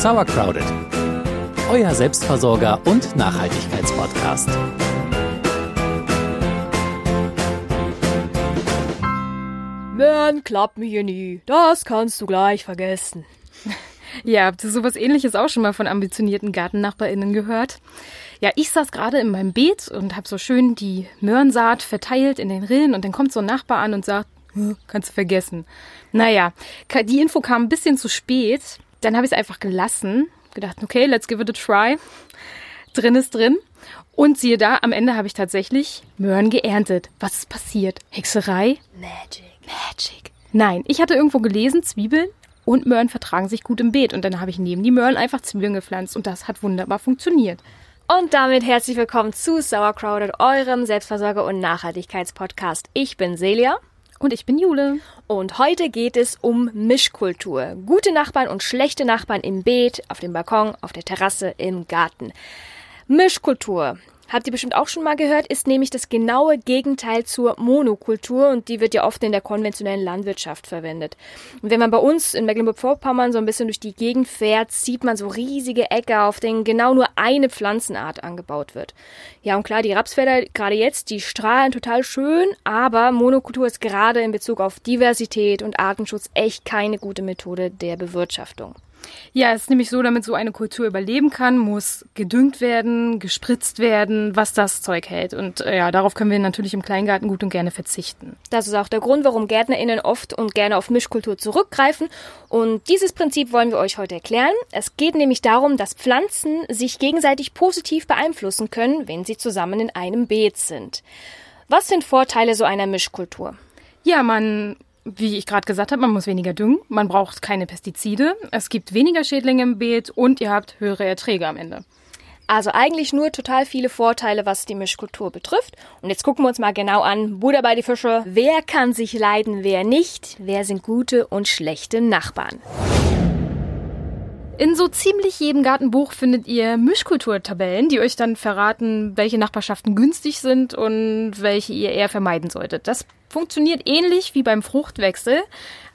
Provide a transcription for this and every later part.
Sauercrowded, euer Selbstversorger und Nachhaltigkeitspodcast. Möhren klappen hier nie. Das kannst du gleich vergessen. Ja, habt ihr sowas ähnliches auch schon mal von ambitionierten GartennachbarInnen gehört? Ja, ich saß gerade in meinem Beet und habe so schön die Möhrensaat verteilt in den Rillen und dann kommt so ein Nachbar an und sagt, kannst du vergessen. Naja, die Info kam ein bisschen zu spät. Dann habe ich es einfach gelassen. Gedacht, okay, let's give it a try. Drin ist drin. Und siehe da, am Ende habe ich tatsächlich Möhren geerntet. Was ist passiert? Hexerei? Magic. Magic. Nein, ich hatte irgendwo gelesen, Zwiebeln und Möhren vertragen sich gut im Beet. Und dann habe ich neben die Möhren einfach Zwiebeln gepflanzt und das hat wunderbar funktioniert. Und damit herzlich willkommen zu Sauercrowded, eurem Selbstversorger- und Nachhaltigkeitspodcast. Ich bin Celia. Und ich bin Jule. Und heute geht es um Mischkultur. Gute Nachbarn und schlechte Nachbarn im Beet, auf dem Balkon, auf der Terrasse, im Garten. Mischkultur. Habt ihr bestimmt auch schon mal gehört, ist nämlich das genaue Gegenteil zur Monokultur und die wird ja oft in der konventionellen Landwirtschaft verwendet. Und wenn man bei uns in Mecklenburg-Vorpommern so ein bisschen durch die Gegend fährt, sieht man so riesige Äcker, auf denen genau nur eine Pflanzenart angebaut wird. Ja, und klar, die Rapsfelder gerade jetzt, die strahlen total schön, aber Monokultur ist gerade in Bezug auf Diversität und Artenschutz echt keine gute Methode der Bewirtschaftung. Ja, es ist nämlich so, damit so eine Kultur überleben kann, muss gedüngt werden, gespritzt werden, was das Zeug hält. Und äh, ja, darauf können wir natürlich im Kleingarten gut und gerne verzichten. Das ist auch der Grund, warum GärtnerInnen oft und gerne auf Mischkultur zurückgreifen. Und dieses Prinzip wollen wir euch heute erklären. Es geht nämlich darum, dass Pflanzen sich gegenseitig positiv beeinflussen können, wenn sie zusammen in einem Beet sind. Was sind Vorteile so einer Mischkultur? Ja, man wie ich gerade gesagt habe, man muss weniger düngen, man braucht keine Pestizide, es gibt weniger Schädlinge im Beet und ihr habt höhere Erträge am Ende. Also eigentlich nur total viele Vorteile, was die Mischkultur betrifft. Und jetzt gucken wir uns mal genau an, Buddha bei die Fische. Wer kann sich leiden, wer nicht? Wer sind gute und schlechte Nachbarn? In so ziemlich jedem Gartenbuch findet ihr Mischkulturtabellen, die euch dann verraten, welche Nachbarschaften günstig sind und welche ihr eher vermeiden solltet. Das funktioniert ähnlich wie beim Fruchtwechsel.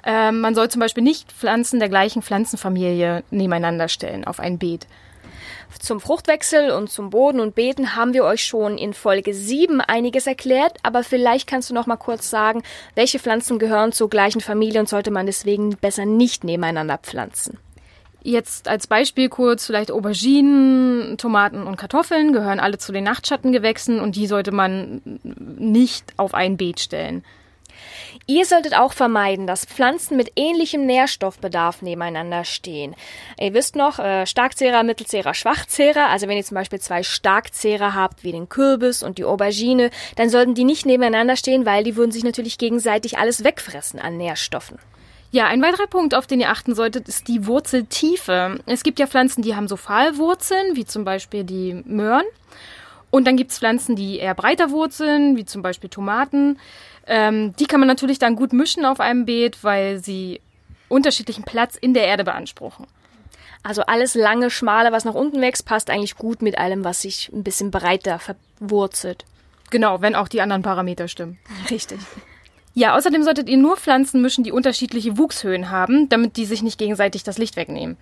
Ähm, man soll zum Beispiel nicht Pflanzen der gleichen Pflanzenfamilie nebeneinander stellen auf ein Beet. Zum Fruchtwechsel und zum Boden und Beeten haben wir euch schon in Folge 7 einiges erklärt, aber vielleicht kannst du noch mal kurz sagen, welche Pflanzen gehören zur gleichen Familie und sollte man deswegen besser nicht nebeneinander pflanzen. Jetzt als Beispiel kurz vielleicht Auberginen, Tomaten und Kartoffeln gehören alle zu den Nachtschattengewächsen und die sollte man nicht auf ein Beet stellen. Ihr solltet auch vermeiden, dass Pflanzen mit ähnlichem Nährstoffbedarf nebeneinander stehen. Ihr wisst noch, äh, Starkzehrer, Mittelzehrer, Schwachzehrer. Also wenn ihr zum Beispiel zwei Starkzehrer habt, wie den Kürbis und die Aubergine, dann sollten die nicht nebeneinander stehen, weil die würden sich natürlich gegenseitig alles wegfressen an Nährstoffen. Ja, ein weiterer Punkt, auf den ihr achten solltet, ist die Wurzeltiefe. Es gibt ja Pflanzen, die haben so Pfahlwurzeln, wie zum Beispiel die Möhren. Und dann gibt's Pflanzen, die eher breiter wurzeln, wie zum Beispiel Tomaten. Ähm, die kann man natürlich dann gut mischen auf einem Beet, weil sie unterschiedlichen Platz in der Erde beanspruchen. Also alles lange, schmale, was nach unten wächst, passt eigentlich gut mit allem, was sich ein bisschen breiter verwurzelt. Genau, wenn auch die anderen Parameter stimmen. Richtig. Ja, außerdem solltet ihr nur Pflanzen mischen, die unterschiedliche Wuchshöhen haben, damit die sich nicht gegenseitig das Licht wegnehmen.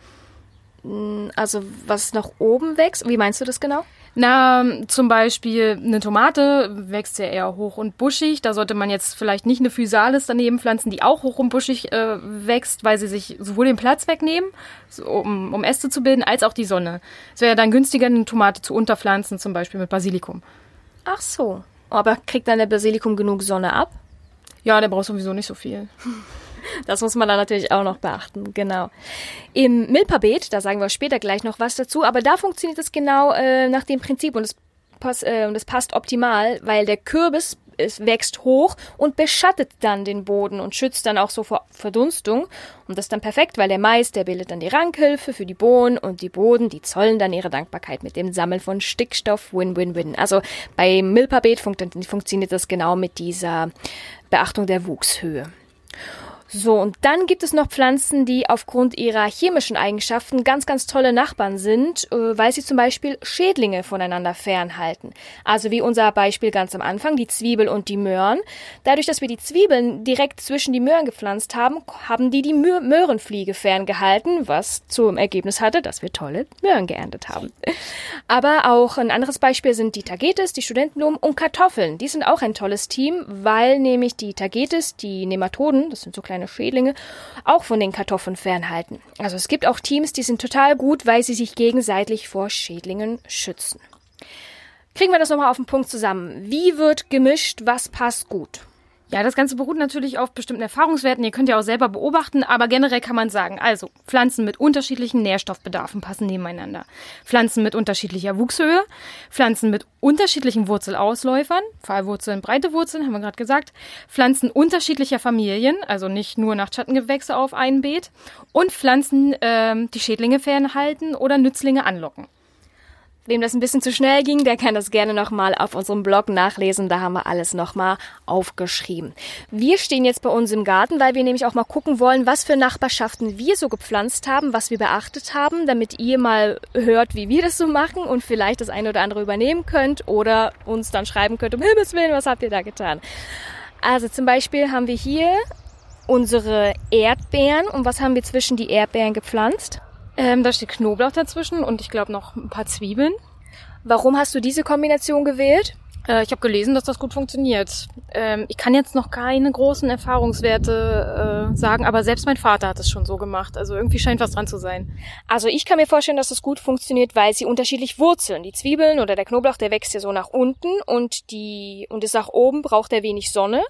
Mm, also was nach oben wächst? Wie meinst du das genau? Na, zum Beispiel eine Tomate wächst ja eher hoch und buschig. Da sollte man jetzt vielleicht nicht eine Physalis daneben pflanzen, die auch hoch und buschig äh, wächst, weil sie sich sowohl den Platz wegnehmen, so, um, um Äste zu bilden, als auch die Sonne. Es wäre dann günstiger, eine Tomate zu unterpflanzen, zum Beispiel mit Basilikum. Ach so. Aber kriegt dann der Basilikum genug Sonne ab? Ja, der braucht sowieso nicht so viel. Das muss man dann natürlich auch noch beachten, genau. Im Milperbeet, da sagen wir später gleich noch was dazu, aber da funktioniert es genau äh, nach dem Prinzip und es passt, äh, das passt optimal, weil der Kürbis es wächst hoch und beschattet dann den Boden und schützt dann auch so vor Verdunstung. Und das ist dann perfekt, weil der Mais, der bildet dann die Rankhilfe für die Bohnen und die Boden, die zollen dann ihre Dankbarkeit mit dem Sammeln von Stickstoff. Win-win-win. Also bei Milperbeet fun funktioniert das genau mit dieser Beachtung der Wuchshöhe. So, und dann gibt es noch Pflanzen, die aufgrund ihrer chemischen Eigenschaften ganz, ganz tolle Nachbarn sind, äh, weil sie zum Beispiel Schädlinge voneinander fernhalten. Also wie unser Beispiel ganz am Anfang, die Zwiebel und die Möhren. Dadurch, dass wir die Zwiebeln direkt zwischen die Möhren gepflanzt haben, haben die die Mö Möhrenfliege ferngehalten, was zum Ergebnis hatte, dass wir tolle Möhren geerntet haben. Aber auch ein anderes Beispiel sind die Tagetes, die Studentenblumen und Kartoffeln. Die sind auch ein tolles Team, weil nämlich die Tagetes, die Nematoden, das sind so kleine kleine Schädlinge, auch von den Kartoffeln fernhalten. Also es gibt auch Teams, die sind total gut, weil sie sich gegenseitig vor Schädlingen schützen. Kriegen wir das nochmal auf den Punkt zusammen. Wie wird gemischt? Was passt gut? Ja, das Ganze beruht natürlich auf bestimmten Erfahrungswerten. Ihr könnt ja auch selber beobachten, aber generell kann man sagen, also Pflanzen mit unterschiedlichen Nährstoffbedarfen passen nebeneinander. Pflanzen mit unterschiedlicher Wuchshöhe, Pflanzen mit unterschiedlichen Wurzelausläufern, Pfahlwurzeln, breite Wurzeln, haben wir gerade gesagt, Pflanzen unterschiedlicher Familien, also nicht nur nach Schattengewächse auf ein Beet, und Pflanzen, ähm, die Schädlinge fernhalten oder Nützlinge anlocken. Wem das ein bisschen zu schnell ging, der kann das gerne nochmal auf unserem Blog nachlesen. Da haben wir alles nochmal aufgeschrieben. Wir stehen jetzt bei uns im Garten, weil wir nämlich auch mal gucken wollen, was für Nachbarschaften wir so gepflanzt haben, was wir beachtet haben, damit ihr mal hört, wie wir das so machen und vielleicht das eine oder andere übernehmen könnt oder uns dann schreiben könnt, um Himmels Willen, was habt ihr da getan? Also zum Beispiel haben wir hier unsere Erdbeeren. Und was haben wir zwischen die Erdbeeren gepflanzt? Ähm, da steht Knoblauch dazwischen und ich glaube noch ein paar Zwiebeln. Warum hast du diese Kombination gewählt? Äh, ich habe gelesen, dass das gut funktioniert. Ähm, ich kann jetzt noch keine großen Erfahrungswerte äh, sagen, aber selbst mein Vater hat es schon so gemacht. Also irgendwie scheint was dran zu sein. Also ich kann mir vorstellen, dass es gut funktioniert, weil sie unterschiedlich wurzeln. Die Zwiebeln oder der Knoblauch, der wächst ja so nach unten und die und ist nach oben braucht er wenig Sonne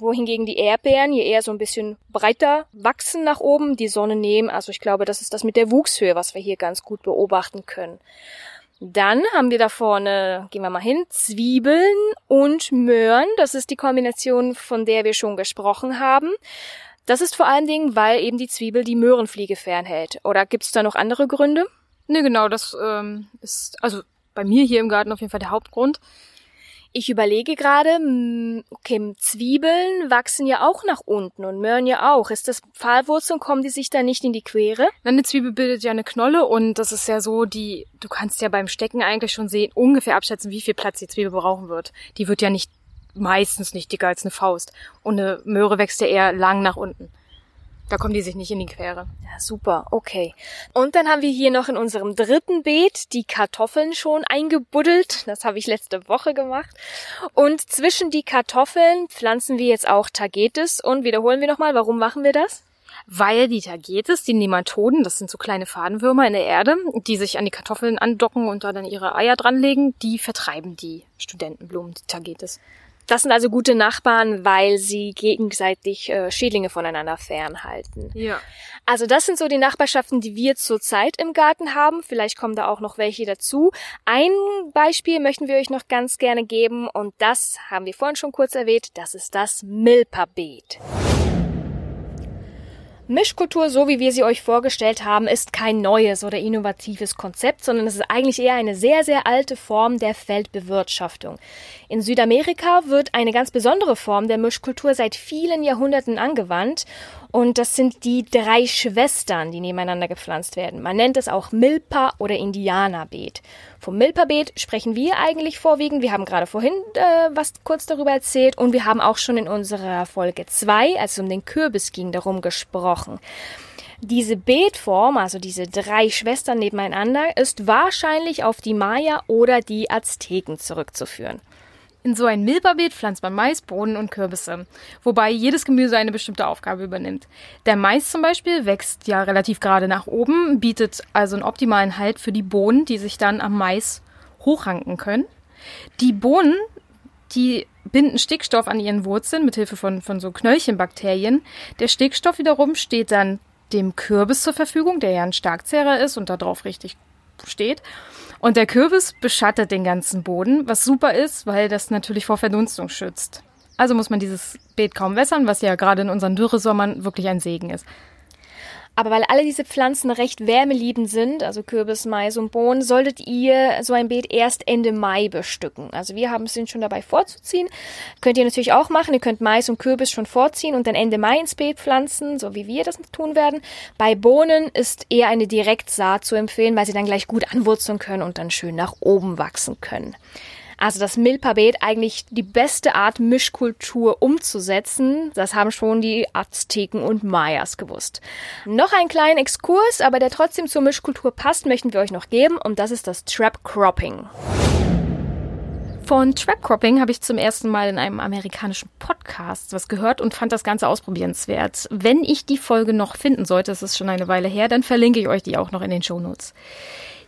wohingegen die Erdbeeren hier eher so ein bisschen breiter wachsen nach oben, die Sonne nehmen. Also ich glaube, das ist das mit der Wuchshöhe, was wir hier ganz gut beobachten können. Dann haben wir da vorne, gehen wir mal hin, Zwiebeln und Möhren. Das ist die Kombination, von der wir schon gesprochen haben. Das ist vor allen Dingen, weil eben die Zwiebel die Möhrenfliege fernhält. Oder gibt es da noch andere Gründe? Ne, genau, das ähm, ist also bei mir hier im Garten auf jeden Fall der Hauptgrund. Ich überlege gerade, okay, Zwiebeln wachsen ja auch nach unten und Möhren ja auch. Ist das Pfahlwurzeln, kommen die sich da nicht in die Quere? Eine Zwiebel bildet ja eine Knolle und das ist ja so, die, du kannst ja beim Stecken eigentlich schon sehen, ungefähr abschätzen, wie viel Platz die Zwiebel brauchen wird. Die wird ja nicht, meistens nicht dicker als eine Faust. Und eine Möhre wächst ja eher lang nach unten. Da kommen die sich nicht in die Quere. Ja, super, okay. Und dann haben wir hier noch in unserem dritten Beet die Kartoffeln schon eingebuddelt. Das habe ich letzte Woche gemacht. Und zwischen die Kartoffeln pflanzen wir jetzt auch Tagetes. Und wiederholen wir nochmal, warum machen wir das? Weil die Tagetes, die Nematoden, das sind so kleine Fadenwürmer in der Erde, die sich an die Kartoffeln andocken und da dann ihre Eier dranlegen, die vertreiben die Studentenblumen, die Tagetes. Das sind also gute Nachbarn, weil sie gegenseitig äh, Schädlinge voneinander fernhalten. Ja. Also das sind so die Nachbarschaften, die wir zurzeit im Garten haben. Vielleicht kommen da auch noch welche dazu. Ein Beispiel möchten wir euch noch ganz gerne geben und das haben wir vorhin schon kurz erwähnt. Das ist das Milperbeet. Mischkultur, so wie wir sie euch vorgestellt haben, ist kein neues oder innovatives Konzept, sondern es ist eigentlich eher eine sehr, sehr alte Form der Feldbewirtschaftung. In Südamerika wird eine ganz besondere Form der Mischkultur seit vielen Jahrhunderten angewandt und das sind die drei Schwestern, die nebeneinander gepflanzt werden. Man nennt es auch Milpa oder Indianerbeet. Vom Milperbeet sprechen wir eigentlich vorwiegend. Wir haben gerade vorhin äh, was kurz darüber erzählt und wir haben auch schon in unserer Folge zwei, als es um den Kürbis ging, darum gesprochen. Diese Beetform, also diese drei Schwestern nebeneinander, ist wahrscheinlich auf die Maya oder die Azteken zurückzuführen. In so ein Milberbeet pflanzt man Mais, Bohnen und Kürbisse, wobei jedes Gemüse eine bestimmte Aufgabe übernimmt. Der Mais zum Beispiel wächst ja relativ gerade nach oben, bietet also einen optimalen Halt für die Bohnen, die sich dann am Mais hochranken können. Die Bohnen, die binden Stickstoff an ihren Wurzeln mit Hilfe von, von so Knöllchenbakterien. Der Stickstoff wiederum steht dann dem Kürbis zur Verfügung, der ja ein Starkzehrer ist und darauf richtig steht. Und der Kürbis beschattet den ganzen Boden, was super ist, weil das natürlich vor Verdunstung schützt. Also muss man dieses Beet kaum wässern, was ja gerade in unseren Dürresommern wirklich ein Segen ist. Aber weil alle diese Pflanzen recht wärmeliebend sind, also Kürbis, Mais und Bohnen, solltet ihr so ein Beet erst Ende Mai bestücken. Also wir haben es schon dabei vorzuziehen. Könnt ihr natürlich auch machen. Ihr könnt Mais und Kürbis schon vorziehen und dann Ende Mai ins Beet pflanzen, so wie wir das tun werden. Bei Bohnen ist eher eine Direktsaat zu empfehlen, weil sie dann gleich gut anwurzeln können und dann schön nach oben wachsen können. Also das Milpabet eigentlich die beste Art Mischkultur umzusetzen. Das haben schon die Azteken und Mayas gewusst. Noch einen kleinen Exkurs, aber der trotzdem zur Mischkultur passt, möchten wir euch noch geben und das ist das Trap Cropping. Von Trap Cropping habe ich zum ersten Mal in einem amerikanischen Podcast was gehört und fand das Ganze ausprobierenswert. Wenn ich die Folge noch finden sollte, es ist schon eine Weile her, dann verlinke ich euch die auch noch in den Show Notes.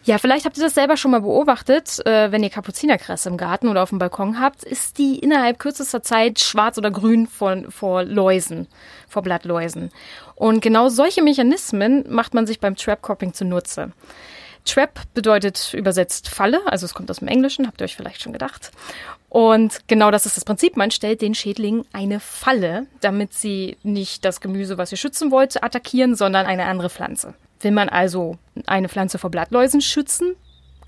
Ja, vielleicht habt ihr das selber schon mal beobachtet. Äh, wenn ihr Kapuzinerkresse im Garten oder auf dem Balkon habt, ist die innerhalb kürzester Zeit schwarz oder grün vor, vor Läusen, vor Blattläusen. Und genau solche Mechanismen macht man sich beim Trap Cropping zunutze. Trap bedeutet übersetzt Falle, also es kommt aus dem Englischen, habt ihr euch vielleicht schon gedacht. Und genau das ist das Prinzip. Man stellt den Schädlingen eine Falle, damit sie nicht das Gemüse, was ihr schützen wollt, attackieren, sondern eine andere Pflanze. Will man also eine Pflanze vor Blattläusen schützen,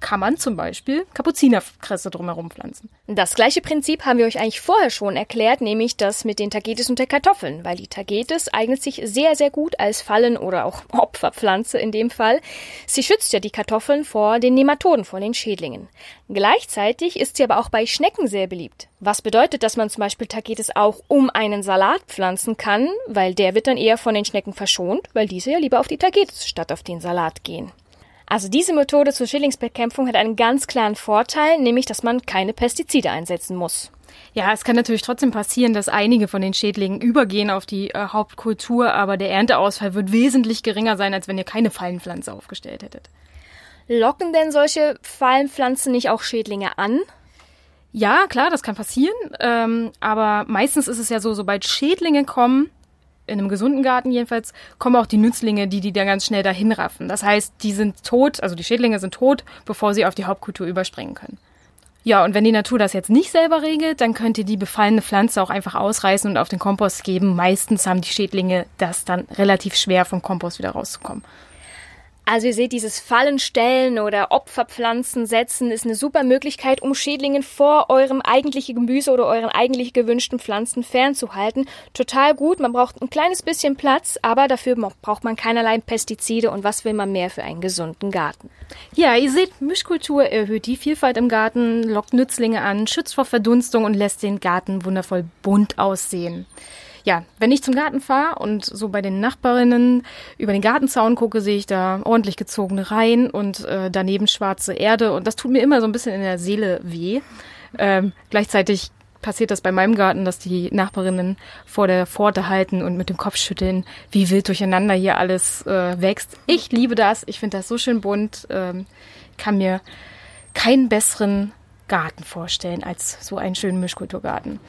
kann man zum Beispiel Kapuzinerkresse drumherum pflanzen. Das gleiche Prinzip haben wir euch eigentlich vorher schon erklärt, nämlich das mit den Tagetes und der Kartoffeln, weil die Tagetes eignet sich sehr, sehr gut als Fallen- oder auch Opferpflanze in dem Fall. Sie schützt ja die Kartoffeln vor den Nematoden, vor den Schädlingen. Gleichzeitig ist sie aber auch bei Schnecken sehr beliebt. Was bedeutet, dass man zum Beispiel Tagetes auch um einen Salat pflanzen kann, weil der wird dann eher von den Schnecken verschont, weil diese ja lieber auf die Tagetes statt auf den Salat gehen. Also diese Methode zur Schädlingsbekämpfung hat einen ganz klaren Vorteil, nämlich dass man keine Pestizide einsetzen muss. Ja, es kann natürlich trotzdem passieren, dass einige von den Schädlingen übergehen auf die äh, Hauptkultur, aber der Ernteausfall wird wesentlich geringer sein, als wenn ihr keine Fallenpflanze aufgestellt hättet. Locken denn solche Fallenpflanzen nicht auch Schädlinge an? Ja, klar, das kann passieren, ähm, aber meistens ist es ja so, sobald Schädlinge kommen, in einem gesunden Garten jedenfalls, kommen auch die Nützlinge, die die dann ganz schnell dahin raffen. Das heißt, die sind tot, also die Schädlinge sind tot, bevor sie auf die Hauptkultur überspringen können. Ja, und wenn die Natur das jetzt nicht selber regelt, dann könnt ihr die befallene Pflanze auch einfach ausreißen und auf den Kompost geben. Meistens haben die Schädlinge das dann relativ schwer, vom Kompost wieder rauszukommen. Also ihr seht, dieses Fallenstellen oder Opferpflanzen setzen ist eine super Möglichkeit, um Schädlingen vor eurem eigentlichen Gemüse oder euren eigentlich gewünschten Pflanzen fernzuhalten. Total gut, man braucht ein kleines bisschen Platz, aber dafür braucht man keinerlei Pestizide und was will man mehr für einen gesunden Garten. Ja, ihr seht, Mischkultur erhöht die Vielfalt im Garten, lockt Nützlinge an, schützt vor Verdunstung und lässt den Garten wundervoll bunt aussehen ja, wenn ich zum Garten fahre und so bei den Nachbarinnen über den Gartenzaun gucke, sehe ich da ordentlich gezogene Reihen und äh, daneben schwarze Erde und das tut mir immer so ein bisschen in der Seele weh. Ähm, gleichzeitig passiert das bei meinem Garten, dass die Nachbarinnen vor der Pforte halten und mit dem Kopf schütteln, wie wild durcheinander hier alles äh, wächst. Ich liebe das, ich finde das so schön bunt, ähm, kann mir keinen besseren Garten vorstellen als so einen schönen Mischkulturgarten.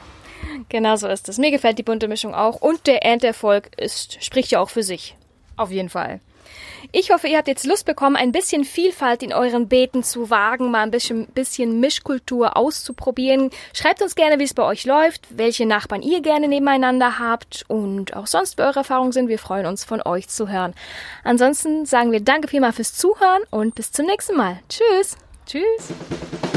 Genau so ist es. Mir gefällt die bunte Mischung auch und der Ernteerfolg ist, spricht ja auch für sich. Auf jeden Fall. Ich hoffe, ihr habt jetzt Lust bekommen, ein bisschen Vielfalt in euren Beeten zu wagen, mal ein bisschen, bisschen Mischkultur auszuprobieren. Schreibt uns gerne, wie es bei euch läuft, welche Nachbarn ihr gerne nebeneinander habt und auch sonst, wie eure Erfahrungen sind. Wir freuen uns, von euch zu hören. Ansonsten sagen wir danke vielmals fürs Zuhören und bis zum nächsten Mal. Tschüss. Tschüss.